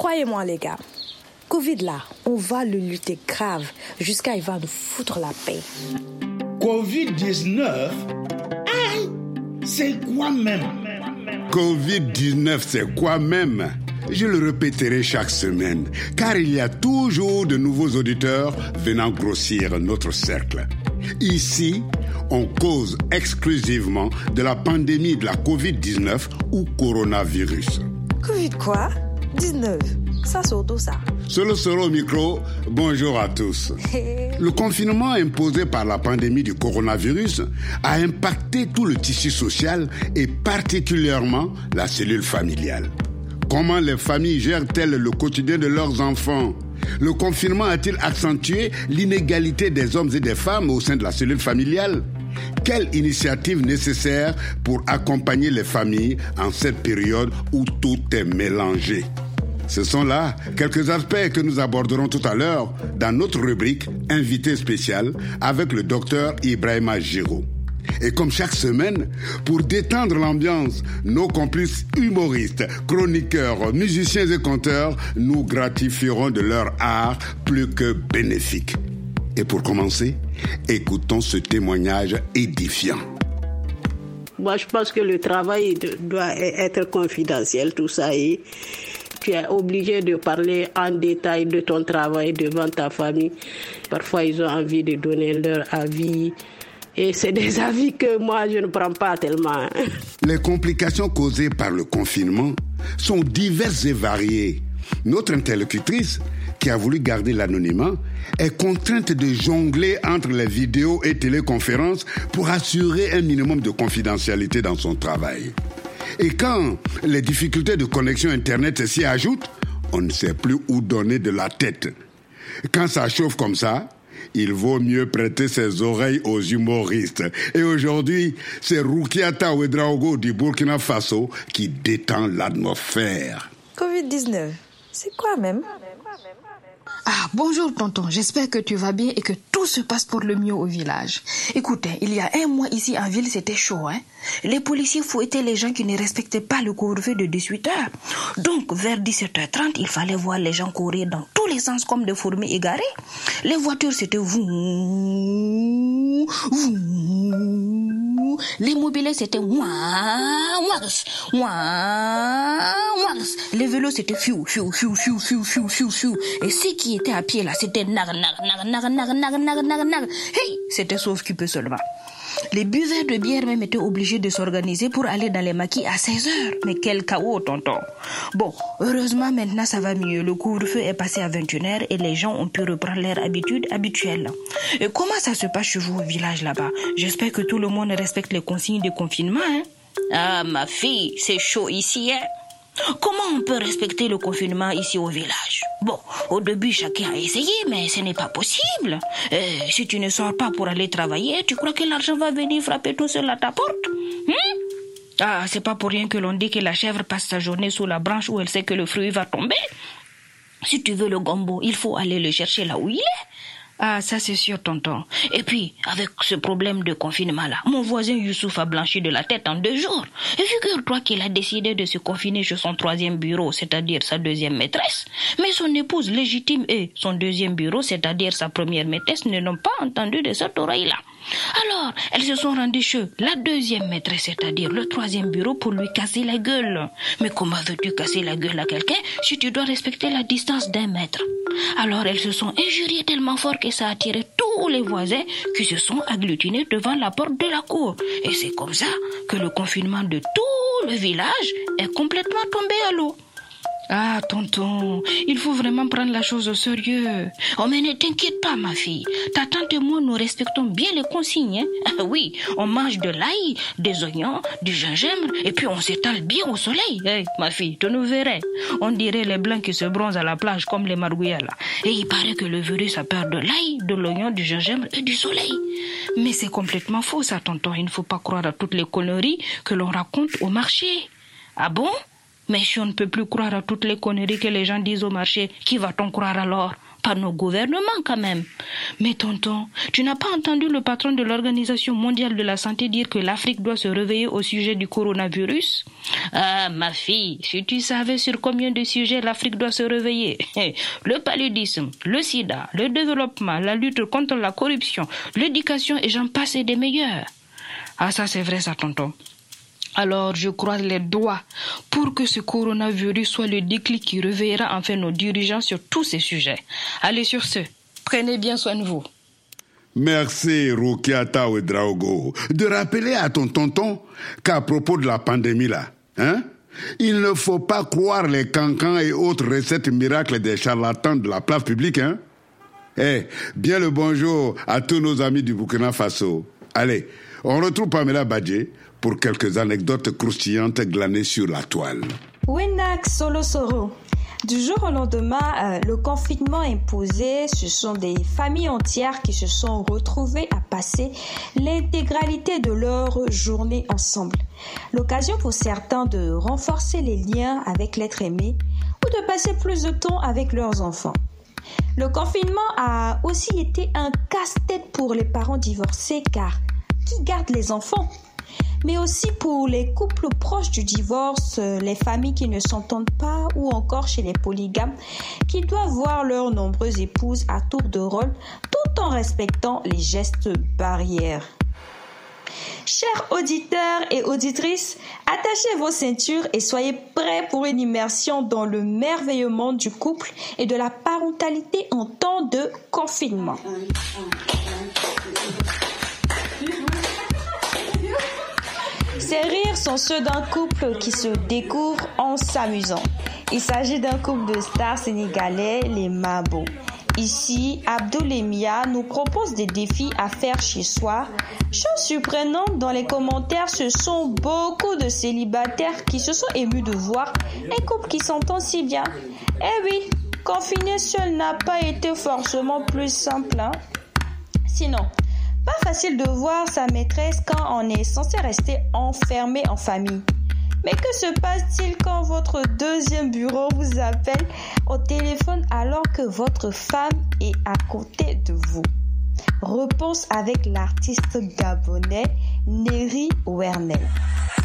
Croyez-moi, les gars, Covid là, on va le lutter grave jusqu'à il va nous foutre la paix. Covid-19 C'est quoi même? Covid-19, c'est quoi même? Je le répéterai chaque semaine, car il y a toujours de nouveaux auditeurs venant grossir notre cercle. Ici, on cause exclusivement de la pandémie de la Covid-19 ou coronavirus. Covid quoi? 19. Solo Solo au micro, bonjour à tous. Le confinement imposé par la pandémie du coronavirus a impacté tout le tissu social et particulièrement la cellule familiale. Comment les familles gèrent-elles le quotidien de leurs enfants? Le confinement a-t-il accentué l'inégalité des hommes et des femmes au sein de la cellule familiale? Quelle initiative nécessaire pour accompagner les familles en cette période où tout est mélangé? Ce sont là quelques aspects que nous aborderons tout à l'heure dans notre rubrique Invité spécial avec le docteur Ibrahima Giraud. Et comme chaque semaine, pour détendre l'ambiance, nos complices humoristes, chroniqueurs, musiciens et conteurs nous gratifieront de leur art plus que bénéfique. Et pour commencer, écoutons ce témoignage édifiant. Moi, je pense que le travail doit être confidentiel, tout ça. Tu es obligé de parler en détail de ton travail devant ta famille. Parfois, ils ont envie de donner leur avis. Et c'est des avis que moi, je ne prends pas tellement. Les complications causées par le confinement sont diverses et variées. Notre interlocutrice, qui a voulu garder l'anonymat, est contrainte de jongler entre les vidéos et téléconférences pour assurer un minimum de confidentialité dans son travail. Et quand les difficultés de connexion Internet s'y ajoutent, on ne sait plus où donner de la tête. Quand ça chauffe comme ça, il vaut mieux prêter ses oreilles aux humoristes. Et aujourd'hui, c'est Rukiata Ouedraogo du Burkina Faso qui détend l'atmosphère. Covid-19, c'est quoi même? Ah, bonjour tonton, j'espère que tu vas bien et que tout se passe pour le mieux au village. Écoutez, il y a un mois ici en ville, c'était chaud, hein. Les policiers fouettaient les gens qui ne respectaient pas le couvre-feu de 18 heures. Donc, vers 17h30, il fallait voir les gens courir dans tous les sens comme des fourmis égarées. Les voitures, c'était vous, vous. Les c'était Les vélos, c'était fiou, fiou, fiou, fiou, fiou, fiou, fiou, fiou. Et ceux qui étaient à pied, là, c'était nar, nar, nar, nar, nar, nar, nar, nar, nar. Hey, c'était sauf qui peut seulement. Les buveurs de bière même étaient obligés de s'organiser pour aller dans les maquis à 16 heures. Mais quel chaos, tonton. Bon, heureusement, maintenant, ça va mieux. Le couvre-feu est passé à 21 heures et les gens ont pu reprendre leur habitude habituelle. Et comment ça se passe chez vous au village là-bas? J'espère que tout le monde respecte les consignes de confinement, hein? Ah, ma fille, c'est chaud ici, hein? Comment on peut respecter le confinement ici au village? Bon, au début, chacun a essayé, mais ce n'est pas possible. Euh, si tu ne sors pas pour aller travailler, tu crois que l'argent va venir frapper tout seul à ta porte? Hein? Ah, c'est pas pour rien que l'on dit que la chèvre passe sa journée sous la branche où elle sait que le fruit va tomber. Si tu veux le gombo, il faut aller le chercher là où il est. Ah, ça c'est sûr, tonton. Et puis, avec ce problème de confinement-là, mon voisin Youssouf a blanchi de la tête en deux jours. Et figure-toi qu'il a décidé de se confiner chez son troisième bureau, c'est-à-dire sa deuxième maîtresse. Mais son épouse légitime et son deuxième bureau, c'est-à-dire sa première maîtresse, ne l'ont pas entendu de cette oreille-là. Alors, elles se sont rendues chez la deuxième maîtresse, c'est-à-dire le troisième bureau, pour lui casser la gueule. Mais comment veux-tu casser la gueule à quelqu'un si tu dois respecter la distance d'un mètre? Alors, elles se sont injuriées tellement fort que ça a attiré tous les voisins qui se sont agglutinés devant la porte de la cour. Et c'est comme ça que le confinement de tout le village est complètement tombé à l'eau. Ah, tonton, il faut vraiment prendre la chose au sérieux. Oh, mais ne t'inquiète pas, ma fille. Ta tante et moi, nous respectons bien les consignes. Hein? Ah oui, on mange de l'ail, des oignons, du gingembre, et puis on s'étale bien au soleil. Hey, ma fille, tu nous verrais. On dirait les blancs qui se bronzent à la plage comme les margouillas, là. Et il paraît que le virus a peur de l'ail, de l'oignon, du gingembre et du soleil. Mais c'est complètement faux, ça, tonton. Il ne faut pas croire à toutes les conneries que l'on raconte au marché. Ah bon? Mais si on ne peut plus croire à toutes les conneries que les gens disent au marché, qui va-t-on croire alors? Par nos gouvernements quand même. Mais tonton, tu n'as pas entendu le patron de l'Organisation mondiale de la santé dire que l'Afrique doit se réveiller au sujet du coronavirus? Ah, ma fille, si tu savais sur combien de sujets l'Afrique doit se réveiller. Le paludisme, le sida, le développement, la lutte contre la corruption, l'éducation et j'en passe des meilleurs. Ah, ça c'est vrai ça, tonton. Alors je croise les doigts pour que ce coronavirus soit le déclic qui réveillera enfin nos dirigeants sur tous ces sujets. Allez sur ce, prenez bien soin de vous. Merci Rukiata Ouedraogo de rappeler à ton tonton qu'à propos de la pandémie là, hein, il ne faut pas croire les cancans et autres recettes miracles des charlatans de la place publique, hein. Eh, bien le bonjour à tous nos amis du Burkina Faso. Allez, on retrouve Pamela Badje pour quelques anecdotes croustillantes glanées sur la toile. Winak Solosoro. Du jour au lendemain, euh, le confinement imposé, ce sont des familles entières qui se sont retrouvées à passer l'intégralité de leur journée ensemble. L'occasion pour certains de renforcer les liens avec l'être aimé ou de passer plus de temps avec leurs enfants. Le confinement a aussi été un casse-tête pour les parents divorcés car qui garde les enfants? Mais aussi pour les couples proches du divorce, les familles qui ne s'entendent pas ou encore chez les polygames qui doivent voir leurs nombreuses épouses à tour de rôle tout en respectant les gestes barrières. Chers auditeurs et auditrices, attachez vos ceintures et soyez prêts pour une immersion dans le merveilleux monde du couple et de la parentalité en temps de confinement. Ces rires sont ceux d'un couple qui se découvre en s'amusant. Il s'agit d'un couple de stars sénégalais, les Mabo. Ici, Abdul et Mia nous propose des défis à faire chez soi. Chose surprenante, dans les commentaires, ce sont beaucoup de célibataires qui se sont émus de voir un couple qui s'entend si bien. Eh oui, confiner seul n'a pas été forcément plus simple. Hein? Sinon, facile de voir sa maîtresse quand on est censé rester enfermé en famille. Mais que se passe-t-il quand votre deuxième bureau vous appelle au téléphone alors que votre femme est à côté de vous? Réponse avec l'artiste gabonais Neri Wernel.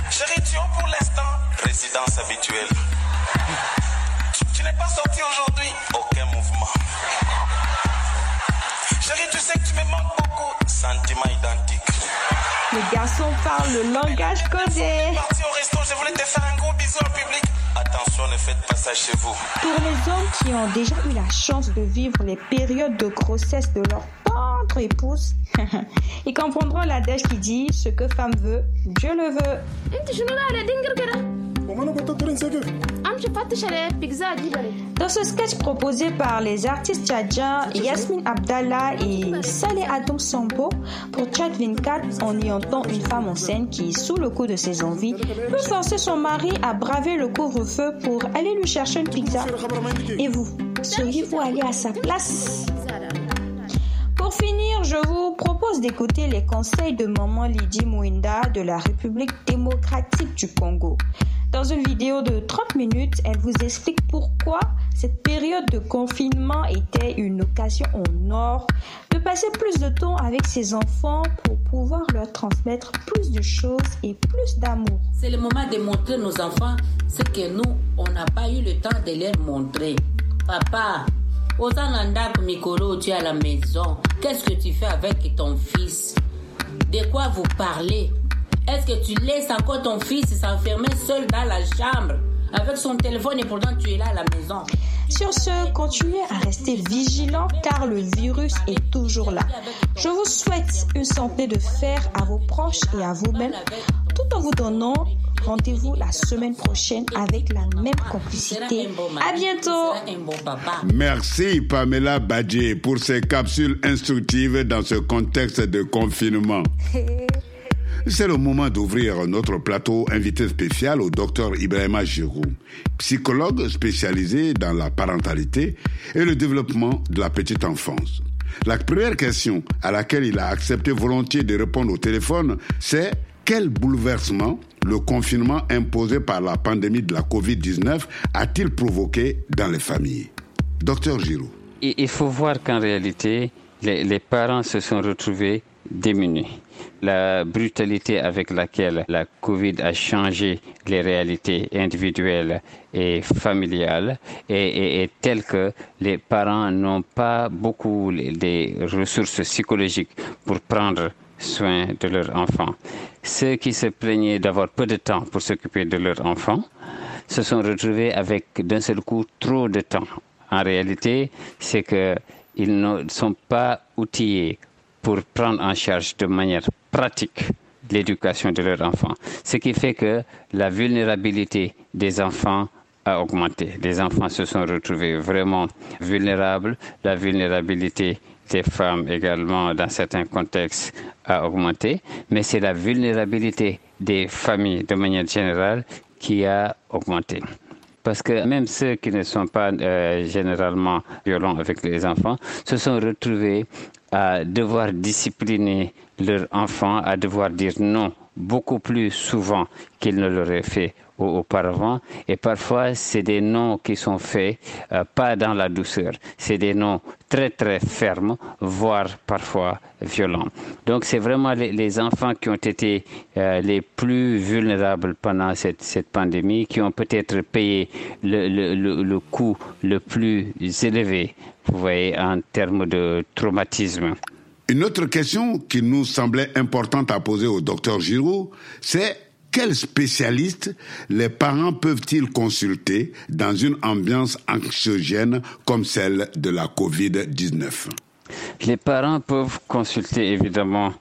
Chérie, tu pour l'instant Résidence habituelle. Tu, tu n'es pas sorti aujourd'hui Aucun mouvement. Chérie, tu sais que tu me manques beaucoup. Sentiments identiques. Le garçon parle le langage codé. Parti au resto, je voulais te faire un gros bisou en public. Attention, ne faites pas ça chez vous. Pour les hommes qui ont déjà eu la chance de vivre les périodes de grossesse de leur tendre épouse, ils comprendront l'adage qui dit ce que femme veut, Dieu le veut. Dans ce sketch proposé par les artistes tchadjiens Yasmine Abdallah et Saleh Adam Sambo pour Tchad 24, on y entend une femme en scène qui, sous le coup de ses envies, peut forcer son mari à braver le couvre-feu pour aller lui chercher une pizza. Et vous, seriez-vous allé à sa place? Je vous propose d'écouter les conseils de maman Lydie Mouinda de la République démocratique du Congo. Dans une vidéo de 30 minutes, elle vous explique pourquoi cette période de confinement était une occasion en or de passer plus de temps avec ses enfants pour pouvoir leur transmettre plus de choses et plus d'amour. C'est le moment de montrer nos enfants ce que nous, on n'a pas eu le temps de leur montrer. Papa, Osananda Mikoro, tu es à la maison. Qu'est-ce que tu fais avec ton fils? De quoi vous parlez? Est-ce que tu laisses encore ton fils s'enfermer seul dans la chambre? Avec son téléphone et pourtant tu es là à la maison Sur ce, continuez à rester vigilant car le virus est toujours là. Je vous souhaite une santé de fer à vos proches et à vous-même tout en vous donnant rendez-vous la semaine prochaine avec la même complicité. À bientôt. Merci Pamela Badje pour ces capsules instructives dans ce contexte de confinement. C'est le moment d'ouvrir notre plateau invité spécial au docteur Ibrahima Giroux, psychologue spécialisé dans la parentalité et le développement de la petite enfance. La première question à laquelle il a accepté volontiers de répondre au téléphone, c'est quel bouleversement le confinement imposé par la pandémie de la COVID-19 a-t-il provoqué dans les familles? Docteur Giroux. il faut voir qu'en réalité, les, parents se sont retrouvés démunis. La brutalité avec laquelle la Covid a changé les réalités individuelles et familiales est, telle que les parents n'ont pas beaucoup des ressources psychologiques pour prendre soin de leurs enfants. Ceux qui se plaignaient d'avoir peu de temps pour s'occuper de leurs enfants se sont retrouvés avec d'un seul coup trop de temps. En réalité, c'est que ils ne sont pas outillés pour prendre en charge de manière pratique l'éducation de leurs enfants. Ce qui fait que la vulnérabilité des enfants a augmenté. Les enfants se sont retrouvés vraiment vulnérables. La vulnérabilité des femmes également, dans certains contextes, a augmenté. Mais c'est la vulnérabilité des familles de manière générale qui a augmenté. Parce que même ceux qui ne sont pas euh, généralement violents avec les enfants se sont retrouvés à devoir discipliner leurs enfants, à devoir dire non beaucoup plus souvent qu'ils ne l'auraient fait auparavant. Et parfois, c'est des noms qui sont faits euh, pas dans la douceur. C'est des noms très très fermes, voire parfois violents. Donc, c'est vraiment les, enfants qui ont été euh, les plus vulnérables pendant cette, cette pandémie, qui ont peut-être payé le, le, le, coût le plus élevé, vous voyez, en termes de traumatisme. Une autre question qui nous semblait importante à poser au docteur Giraud, c'est quels spécialistes les parents peuvent-ils consulter dans une ambiance anxiogène comme celle de la COVID-19 Les parents peuvent consulter évidemment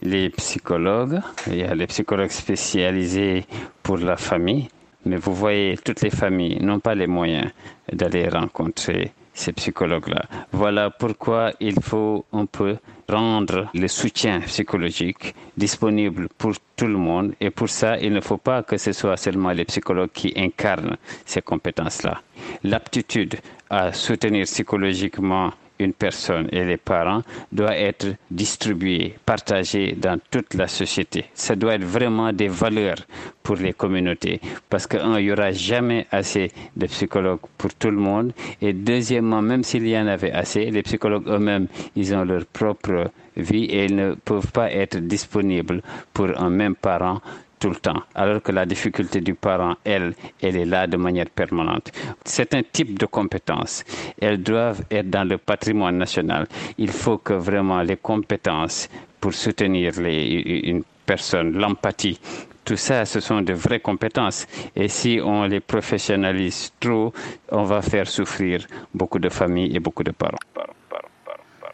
les psychologues. Il y a les psychologues spécialisés pour la famille. Mais vous voyez, toutes les familles n'ont pas les moyens d'aller rencontrer ces psychologues-là. Voilà pourquoi il faut un peu rendre le soutien psychologique disponible pour tout le monde. Et pour ça, il ne faut pas que ce soit seulement les psychologues qui incarnent ces compétences-là. L'aptitude à soutenir psychologiquement une personne et les parents doit être distribué, partagé dans toute la société. Ça doit être vraiment des valeurs pour les communautés parce qu'il n'y aura jamais assez de psychologues pour tout le monde. Et deuxièmement, même s'il y en avait assez, les psychologues eux-mêmes, ils ont leur propre vie et ils ne peuvent pas être disponibles pour un même parent tout le temps, alors que la difficulté du parent, elle, elle est là de manière permanente. C'est un type de compétences. Elles doivent être dans le patrimoine national. Il faut que vraiment les compétences pour soutenir une personne, l'empathie, tout ça, ce sont de vraies compétences. Et si on les professionnalise trop, on va faire souffrir beaucoup de familles et beaucoup de parents.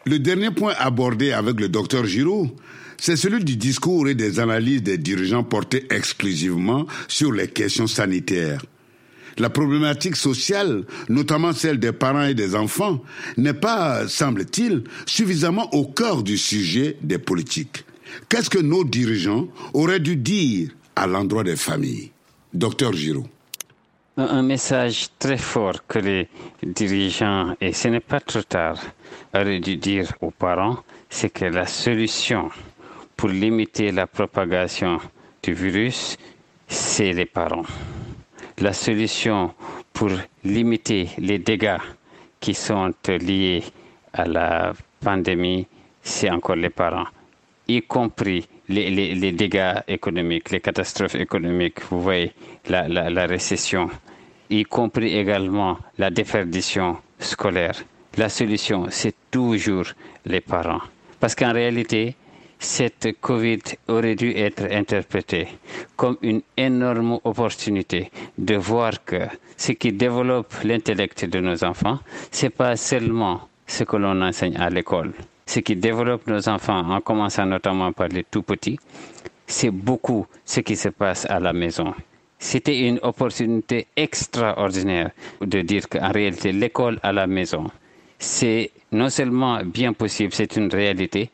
Le dernier point abordé avec le docteur Giroud, c'est celui du discours et des analyses des dirigeants portés exclusivement sur les questions sanitaires. La problématique sociale, notamment celle des parents et des enfants, n'est pas, semble-t-il, suffisamment au cœur du sujet des politiques. Qu'est-ce que nos dirigeants auraient dû dire à l'endroit des familles? Docteur Giraud. Un message très fort que les dirigeants, et ce n'est pas trop tard, auraient dû dire aux parents, c'est que la solution pour limiter la propagation du virus, c'est les parents. La solution pour limiter les dégâts qui sont liés à la pandémie, c'est encore les parents, y compris les, dégâts économiques, les catastrophes économiques, vous voyez, la, la récession, y compris également la déperdition scolaire. La solution, c'est toujours les parents. Parce qu'en réalité, cette Covid aurait dû être interprétée comme une énorme opportunité de voir que ce qui développe l'intellect de nos enfants, c'est pas seulement ce que l'on enseigne à l'école. Ce qui développe nos enfants, en commençant notamment par les tout petits, c'est beaucoup ce qui se passe à la maison. C'était une opportunité extraordinaire de dire qu'en réalité, l'école à la maison, c'est non seulement bien possible, c'est une réalité,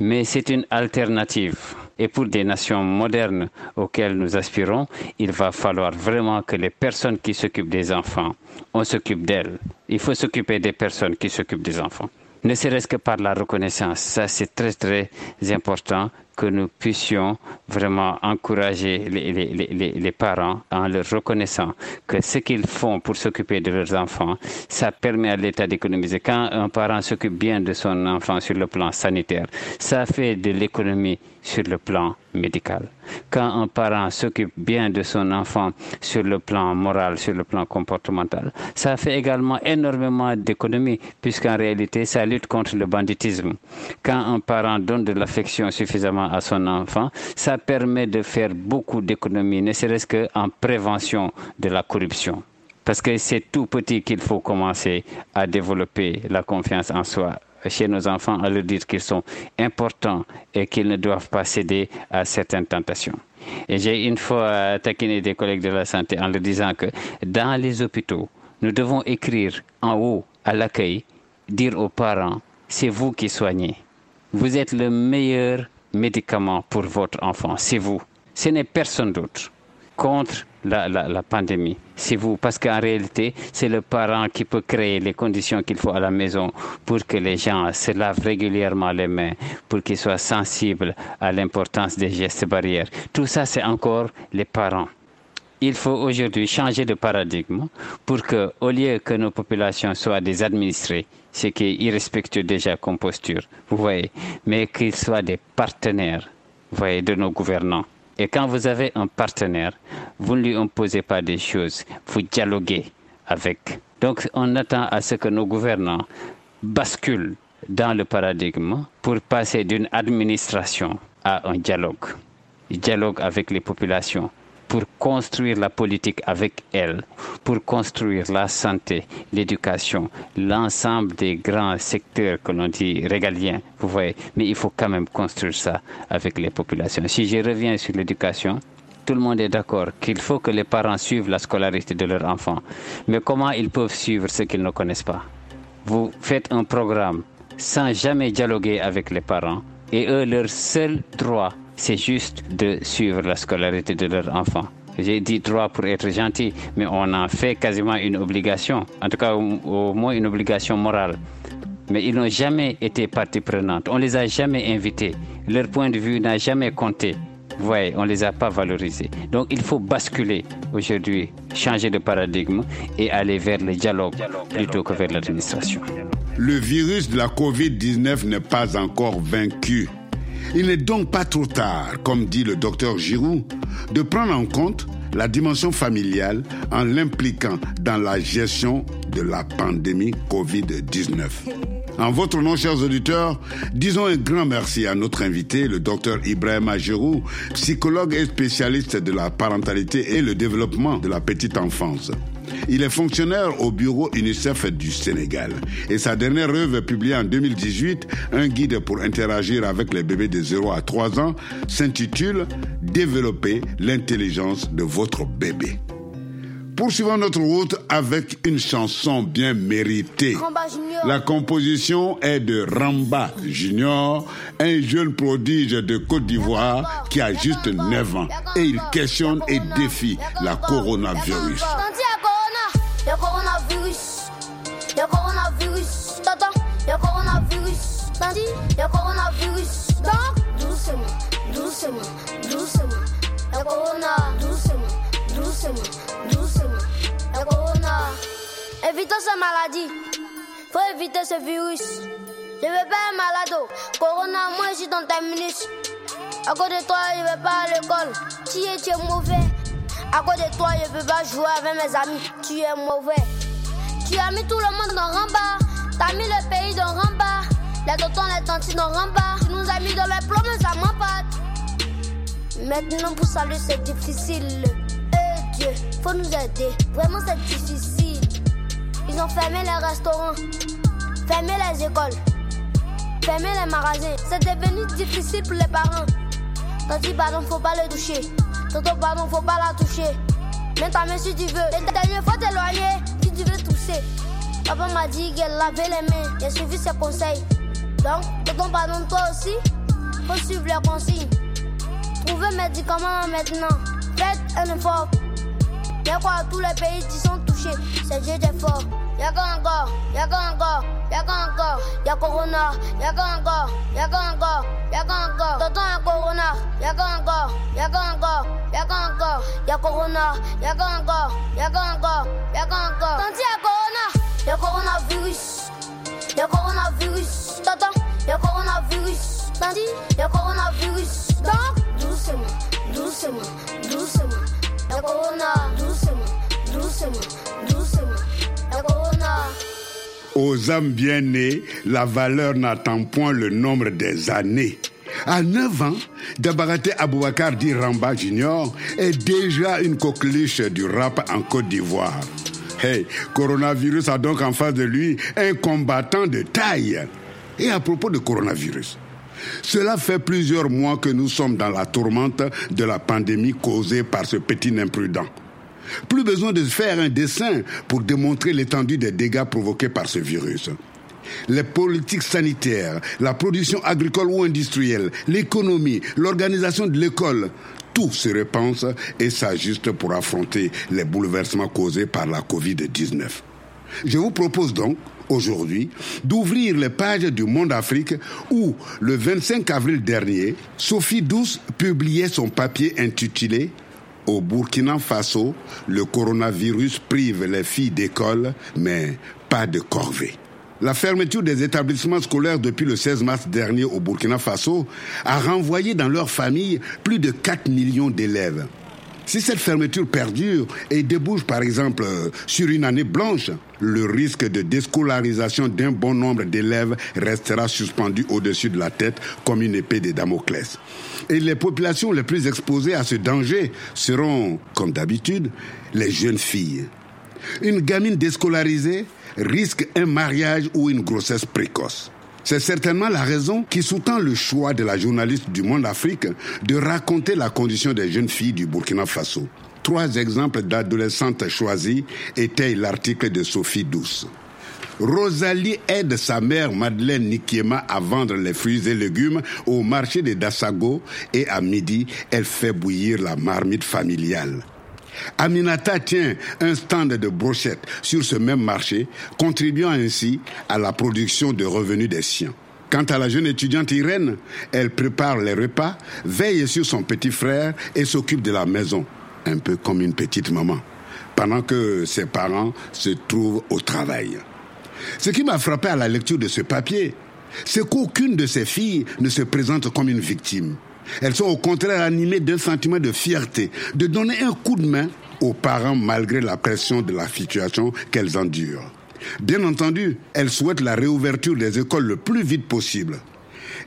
mais c'est une alternative. Et pour des nations modernes auxquelles nous aspirons, il va falloir vraiment que les personnes qui s'occupent des enfants, on s'occupe d'elles. Il faut s'occuper des personnes qui s'occupent des enfants. Ne serait-ce que par la reconnaissance, ça c'est très très important que nous puissions vraiment encourager les, parents en leur reconnaissant que ce qu'ils font pour s'occuper de leurs enfants, ça permet à l'État d'économiser. Quand un parent s'occupe bien de son enfant sur le plan sanitaire, ça fait de l'économie sur le plan médical. Quand un parent s'occupe bien de son enfant sur le plan moral, sur le plan comportemental, ça fait également énormément d'économies puisqu'en réalité, ça lutte contre le banditisme. Quand un parent donne de l'affection suffisamment à son enfant, ça permet de faire beaucoup d'économies, ne serait-ce qu'en prévention de la corruption. Parce que c'est tout petit qu'il faut commencer à développer la confiance en soi chez nos enfants à leur dire qu'ils sont importants et qu'ils ne doivent pas céder à certaines tentations. Et j'ai une fois taquiné des collègues de la santé en leur disant que dans les hôpitaux, nous devons écrire en haut à l'accueil, dire aux parents, c'est vous qui soignez. Vous êtes le meilleur médicament pour votre enfant, c'est vous. Ce n'est personne d'autre contre la, la, pandémie. C'est vous, parce qu'en réalité, c'est le parent qui peut créer les conditions qu'il faut à la maison pour que les gens se lavent régulièrement les mains, pour qu'ils soient sensibles à l'importance des gestes barrières. Tout ça, c'est encore les parents. Il faut aujourd'hui changer de paradigme pour que, au lieu que nos populations soient des administrés, ce qui est irrespectueux déjà comme posture, vous voyez, mais qu'ils soient des partenaires, vous voyez, de nos gouvernants et quand vous avez un partenaire, vous ne lui imposez pas des choses, vous dialoguez avec. Donc on attend à ce que nos gouvernants basculent dans le paradigme pour passer d'une administration à un dialogue. Dialogue avec les populations, pour construire la politique avec elle, pour construire la santé, l'éducation, l'ensemble des grands secteurs que l'on dit régaliens, vous voyez. Mais il faut quand même construire ça avec les populations. Si je reviens sur l'éducation, tout le monde est d'accord qu'il faut que les parents suivent la scolarité de leurs enfants. Mais comment ils peuvent suivre ce qu'ils ne connaissent pas? Vous faites un programme sans jamais dialoguer avec les parents et eux, leur seul droit c'est juste de suivre la scolarité de leurs enfants. J'ai dit droit pour être gentil, mais on en fait quasiment une obligation, en tout cas au, moins une obligation morale. Mais ils n'ont jamais été partie prenante, on les a jamais invités, leur point de vue n'a jamais compté. Vous voyez, on ne les a pas valorisés. Donc il faut basculer aujourd'hui, changer de paradigme et aller vers le dialogue plutôt que vers l'administration. Le virus de la COVID-19 n'est pas encore vaincu. Il n'est donc pas trop tard, comme dit le docteur Giroud, de prendre en compte la dimension familiale en l'impliquant dans la gestion de la pandémie Covid-19. En votre nom, chers auditeurs, disons un grand merci à notre invité, le docteur Ibrahim Giroud, psychologue et spécialiste de la parentalité et le développement de la petite enfance. Il est fonctionnaire au bureau UNICEF du Sénégal. Et sa dernière œuvre publiée en 2018, un guide pour interagir avec les bébés de 0 à 3 ans, s'intitule Développer l'intelligence de votre bébé. Poursuivons notre route avec une chanson bien méritée. La composition est de Ramba Junior, un jeune prodige de Côte d'Ivoire qui a juste 9 ans et il questionne et défie la coronavirus. Dit Le coronavirus, donc doucement, doucement, doucement. Le corona, doucement, doucement, doucement. Le corona. Évitons cette maladie, faut éviter ce virus. Je veux pas être malade. Corona, moi je suis dans ta minute. À cause de toi, je vais pas à l'école. Tu es, tu mauvais. À cause de toi, je peux pas jouer avec mes amis. Tu es mauvais. Tu as mis tout le monde dans Ramba. T'as mis le pays dans Ramba. Les tontons, les tantis dans Ramba. Tu nous as mis dans les plombs, ça pas. Maintenant, pour saluer, c'est difficile. Eh Dieu, faut nous aider. Vraiment, c'est difficile. Ils ont fermé les restaurants, fermé les écoles, fermé les magasins. C'est devenu difficile pour les parents. T'as dit, pardon, faut pas le toucher. Tonton, pardon, faut pas la toucher. Mets ta main si tu veux. Les dernières fois t'éloigner si tu veux tousser. Papa m'a dit qu'elle lavait les mains. J'ai suivi ses conseils. Donc, tonton, pardon, toi aussi. Faut suivre les consignes. Trouvez médicaments maintenant. Faites un effort. Mais quoi, tous les pays qui sont touchés, c'est Dieu fort. y'a encore, y'a encore, y'a encore, y'a corona, y'a encore, y'a encore, y'a encore, tonton y'a corona, y'a encore, y'a encore, y'a encore, y'a corona, y'a encore, y'a encore, y'a encore, tanti y'a corona, y'a coronavirus, y'a coronavirus, tonton, y'a coronavirus, tanti, y'a coronavirus, donc doucement, doucement, doucement, y'a corona, doucement, doucement, doucement, y'a corona. Aux âmes bien nées, la valeur n'attend point le nombre des années. À 9 ans, Dabarate Aboubakar dit Ramba Junior est déjà une coqueluche du rap en Côte d'Ivoire. Hey, coronavirus a donc en face de lui un combattant de taille. Et à propos de coronavirus, cela fait plusieurs mois que nous sommes dans la tourmente de la pandémie causée par ce petit imprudent. Plus besoin de faire un dessin pour démontrer l'étendue des dégâts provoqués par ce virus. Les politiques sanitaires, la production agricole ou industrielle, l'économie, l'organisation de l'école, tout se repense et s'ajuste pour affronter les bouleversements causés par la COVID-19. Je vous propose donc aujourd'hui d'ouvrir les pages du Monde Afrique où, le 25 avril dernier, Sophie Douce publiait son papier intitulé Au Burkina Faso, le coronavirus prive les filles d'école, mais pas de corvée. La fermeture des établissements scolaires depuis le 16 mars dernier au Burkina Faso a renvoyé dans leurs familles plus de 4 millions d'élèves. Si cette fermeture perdure et débouche par exemple sur une année blanche, le risque de déscolarisation d'un bon nombre d'élèves restera suspendu au-dessus de la tête comme une épée de Damoclès. Et les populations les plus exposées à ce danger seront, comme d'habitude, les jeunes filles. Une gamine déscolarisée risque un mariage ou une grossesse précoce. C'est certainement la raison qui sous-tend le choix de la journaliste du Monde Afrique de raconter la condition des jeunes filles du Burkina Faso. Trois exemples d'adolescentes choisies étaient l'article de Sophie Douce. Rosalie aide sa mère Madeleine Nikiema à vendre les fruits et légumes au marché de Dassago et à midi, elle fait bouillir la marmite familiale. Aminata tient un stand de brochettes sur ce même marché, contribuant ainsi à la production de revenus des siens. Quant à la jeune étudiante Irène, elle prépare les repas, veille sur son petit frère et s'occupe de la maison, un peu comme une petite maman, pendant que ses parents se trouvent au travail. Ce qui m'a frappé à la lecture de ce papier, c'est qu'aucune de ces filles ne se présente comme une victime. Elles sont au contraire animées d'un sentiment de fierté, de donner un coup de main aux parents malgré la pression de la situation qu'elles endurent. Bien entendu, elles souhaitent la réouverture des écoles le plus vite possible.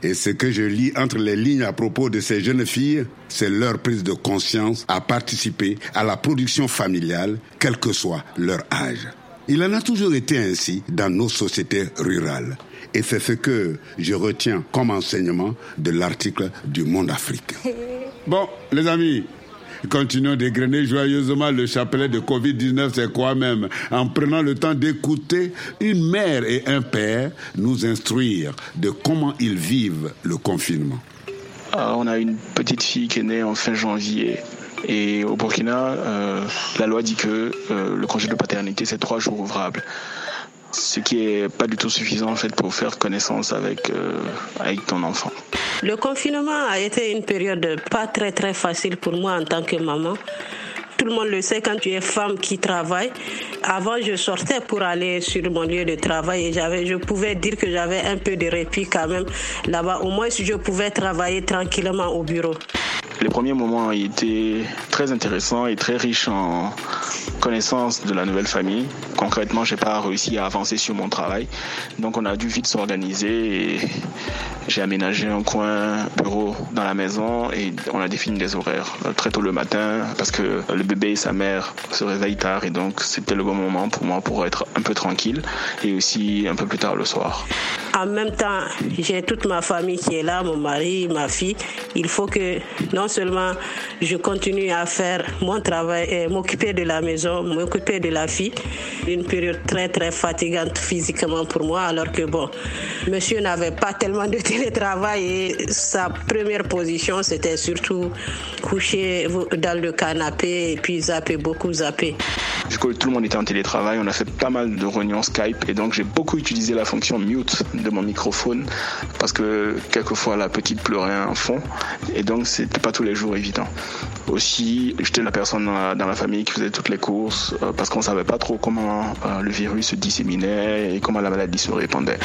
Et ce que je lis entre les lignes à propos de ces jeunes filles, c'est leur prise de conscience à participer à la production familiale, quel que soit leur âge. Il en a toujours été ainsi dans nos sociétés rurales. Et c'est ce que je retiens comme enseignement de l'article du Monde Afrique. Bon, les amis, continuons d'égrener joyeusement le chapelet de Covid-19, c'est quoi même? En prenant le temps d'écouter une mère et un père nous instruire de comment ils vivent le confinement. Euh, on a une petite fille qui est née en fin janvier. Et au Burkina, euh, la loi dit que euh, le congé de paternité, c'est trois jours ouvrables ce qui est pas du tout suffisant en fait pour faire connaissance avec euh, avec ton enfant. Le confinement a été une période pas très très facile pour moi en tant que maman. Tout le monde le sait quand tu es femme qui travaille. Avant, je sortais pour aller sur mon lieu de travail et j'avais, je pouvais dire que j'avais un peu de répit quand même là-bas. Au moins, je pouvais travailler tranquillement au bureau. Les premiers moments été très intéressants et très riches en connaissance de la nouvelle famille. Concrètement, j'ai pas réussi à avancer sur mon travail, donc on a dû vite s'organiser et j'ai aménagé un coin bureau dans la maison et on a défini des horaires très tôt le matin parce que le bébé et sa mère se réveillent tard et donc c'était le bon moment pour moi pour être un peu tranquille et aussi un peu plus tard le soir. En même temps, j'ai toute ma famille qui est là, mon mari, ma fille. Il faut que non seulement je continue à faire mon travail et m'occuper de la maison, m'occuper de la fille. Une période très très fatigante physiquement pour moi, alors que bon, monsieur n'avait pas tellement de télétravail et sa première position c'était surtout coucher dans le canapé et puis zapper, beaucoup zapper. Vu que tout le monde était en télétravail, on a fait pas mal de réunions Skype et donc j'ai beaucoup utilisé la fonction mute de mon microphone parce que quelquefois la petite pleurait un fond et donc c'était pas tous les jours évident. Aussi, j'étais la personne dans la, famille qui faisait toutes les courses euh, parce qu'on savait pas trop comment euh, le virus se disséminait et comment la maladie se répandait.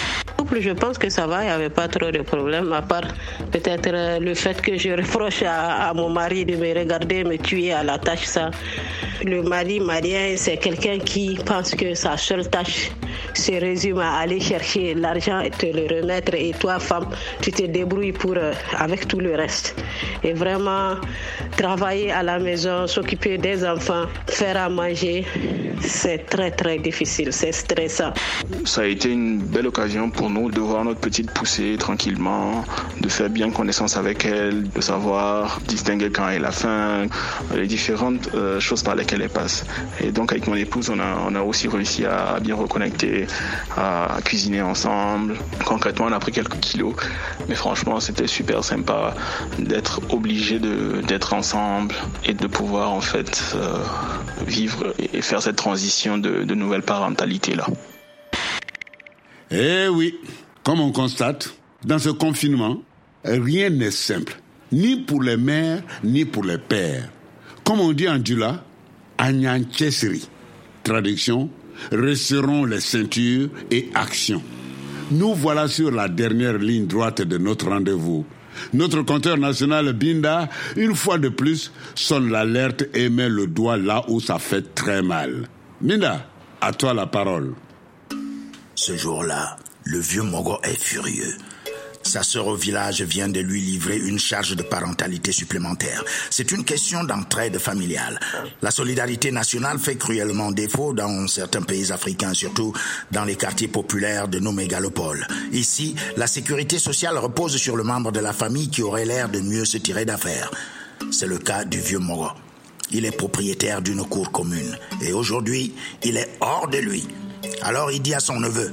Je pense que ça va, il n'y avait pas trop de problèmes, à part peut-être euh, le fait que je reproche à, mon mari de me regarder, me tuer à la tâche. Ça. Le mari malien, c'est quelqu'un qui pense que sa seule tâche se résume à aller chercher l'argent et te le remettre. Et toi, femme, tu te débrouilles pour, avec tout le reste. Et vraiment, travailler à la maison, s'occuper des enfants, faire à manger, c'est très très difficile, c'est stressant. Ça a été une belle occasion pour nous de voir notre petite pousser tranquillement, de faire bien connaissance avec elle, de savoir distinguer quand elle a faim, les différentes euh, choses par lesquelles elle passe. Et donc avec mon épouse, on a, on a aussi réussi à bien reconnecter, à cuisiner ensemble. Concrètement, on a pris quelques kilos, mais franchement, c'était super sympa d'être obligé d'être ensemble et de pouvoir en fait euh, vivre et faire cette transition de, de nouvelle parentalité là. Eh oui, comme on constate, dans ce confinement, rien n'est simple, ni pour les mères, ni pour les pères. Comme on dit en Dula, Traduction, resserrons les ceintures et action. Nous voilà sur la dernière ligne droite de notre rendez-vous. Notre compteur national Binda, une fois de plus, sonne l'alerte et met le doigt là où ça fait très mal. Binda, à toi la parole. Ce jour-là, le vieux Mogo est furieux. Sa sœur au village vient de lui livrer une charge de parentalité supplémentaire. C'est une question d'entraide familiale. La solidarité nationale fait cruellement défaut dans certains pays africains, surtout dans les quartiers populaires de nos mégalopoles. Ici, la sécurité sociale repose sur le membre de la famille qui aurait l'air de mieux se tirer d'affaire. C'est le cas du vieux Mogo. Il est propriétaire d'une cour commune et aujourd'hui, il est hors de lui. Alors il dit à son neveu,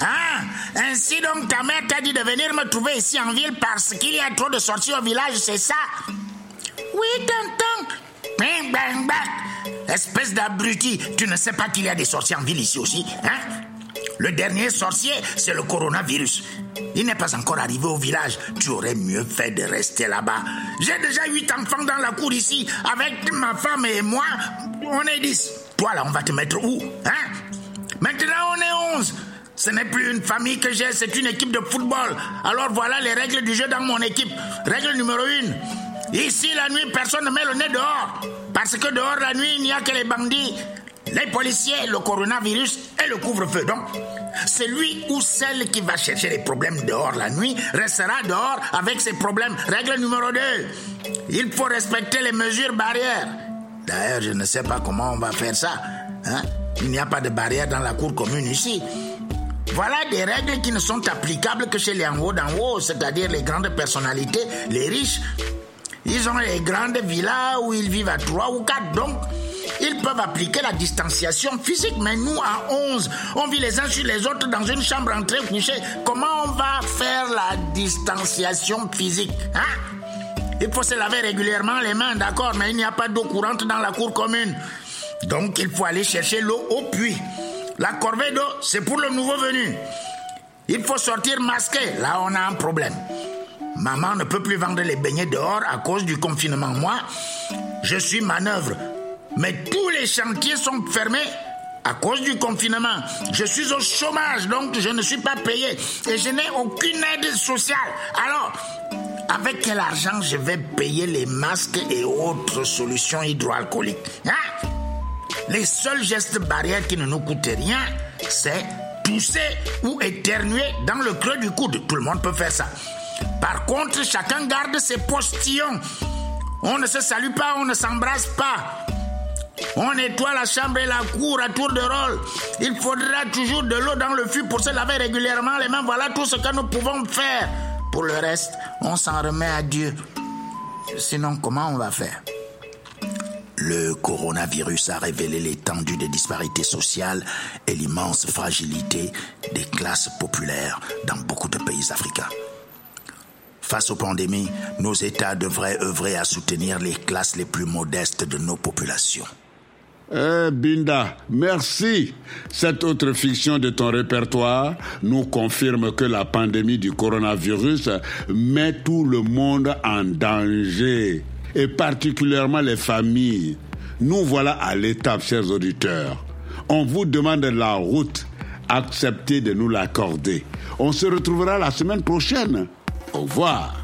Ah, ainsi donc ta mère t'a dit de venir me trouver ici en ville parce qu'il y a trop de sorties au village, c'est ça? Oui, tonton. Bing, bang, bang. Espèce d'abruti, tu ne sais pas qu'il y a des sorciers en ville ici aussi, hein? Le dernier sorcier, c'est le coronavirus. Il n'est pas encore arrivé au village. Tu aurais mieux fait de rester là-bas. J'ai déjà huit enfants dans la cour ici. Avec ma femme et moi, on est dix. Toi là, on va te mettre où Hein? Maintenant, on est 11. Ce n'est plus une famille que j'ai, c'est une équipe de football. Alors voilà les règles du jeu dans mon équipe. Règle numéro une. Ici, la nuit, personne ne met le nez dehors. Parce que dehors, la nuit, il n'y a que les bandits, les policiers, le coronavirus et le couvre-feu. Donc, celui ou celle qui va chercher les problèmes dehors la nuit restera dehors avec ses problèmes. Règle numéro 2. Il faut respecter les mesures barrières. D'ailleurs, je ne sais pas comment on va faire ça. Hein? Il n'y a pas de barrière dans la cour commune ici. Voilà des règles qui ne sont applicables que chez les en haut d'en haut, c'est-à-dire les grandes personnalités, les riches. Ils ont les grandes villas où ils vivent à trois ou quatre, donc ils peuvent appliquer la distanciation physique. Mais nous, à 11, on vit les uns sur les autres dans une chambre entrée couchée. Comment on va faire la distanciation physique hein? Il faut se laver régulièrement les mains, d'accord, mais il n'y a pas d'eau courante dans la cour commune. Donc il faut aller chercher l'eau au puits. La corvée d'eau, c'est pour le nouveau venu. Il faut sortir masqué. Là, on a un problème. Maman ne peut plus vendre les beignets dehors à cause du confinement. Moi, je suis manœuvre. Mais tous les chantiers sont fermés à cause du confinement. Je suis au chômage, donc je ne suis pas payé. Et je n'ai aucune aide sociale. Alors, avec quel argent je vais payer les masques et autres solutions hydroalcooliques hein? Les seuls gestes barrières qui ne nous coûtent rien, c'est tousser ou éternuer dans le creux du coude. Tout le monde peut faire ça. Par contre, chacun garde ses postillons. On ne se salue pas, on ne s'embrasse pas. On nettoie la chambre et la cour à tour de rôle. Il faudra toujours de l'eau dans le fût pour se laver régulièrement les mains. Voilà tout ce que nous pouvons faire. Pour le reste, on s'en remet à Dieu. Sinon, comment on va faire? Le coronavirus a révélé l'étendue des disparités sociales et l'immense fragilité des classes populaires dans beaucoup de pays africains. Face aux pandémies, nos États devraient œuvrer à soutenir les classes les plus modestes de nos populations. Eh, Binda, merci. Cette autre fiction de ton répertoire nous confirme que la pandémie du coronavirus met tout le monde en danger, et particulièrement les familles. Nous voilà à l'étape, chers auditeurs. On vous demande la route. Acceptez de nous l'accorder. On se retrouvera la semaine prochaine. Au revoir.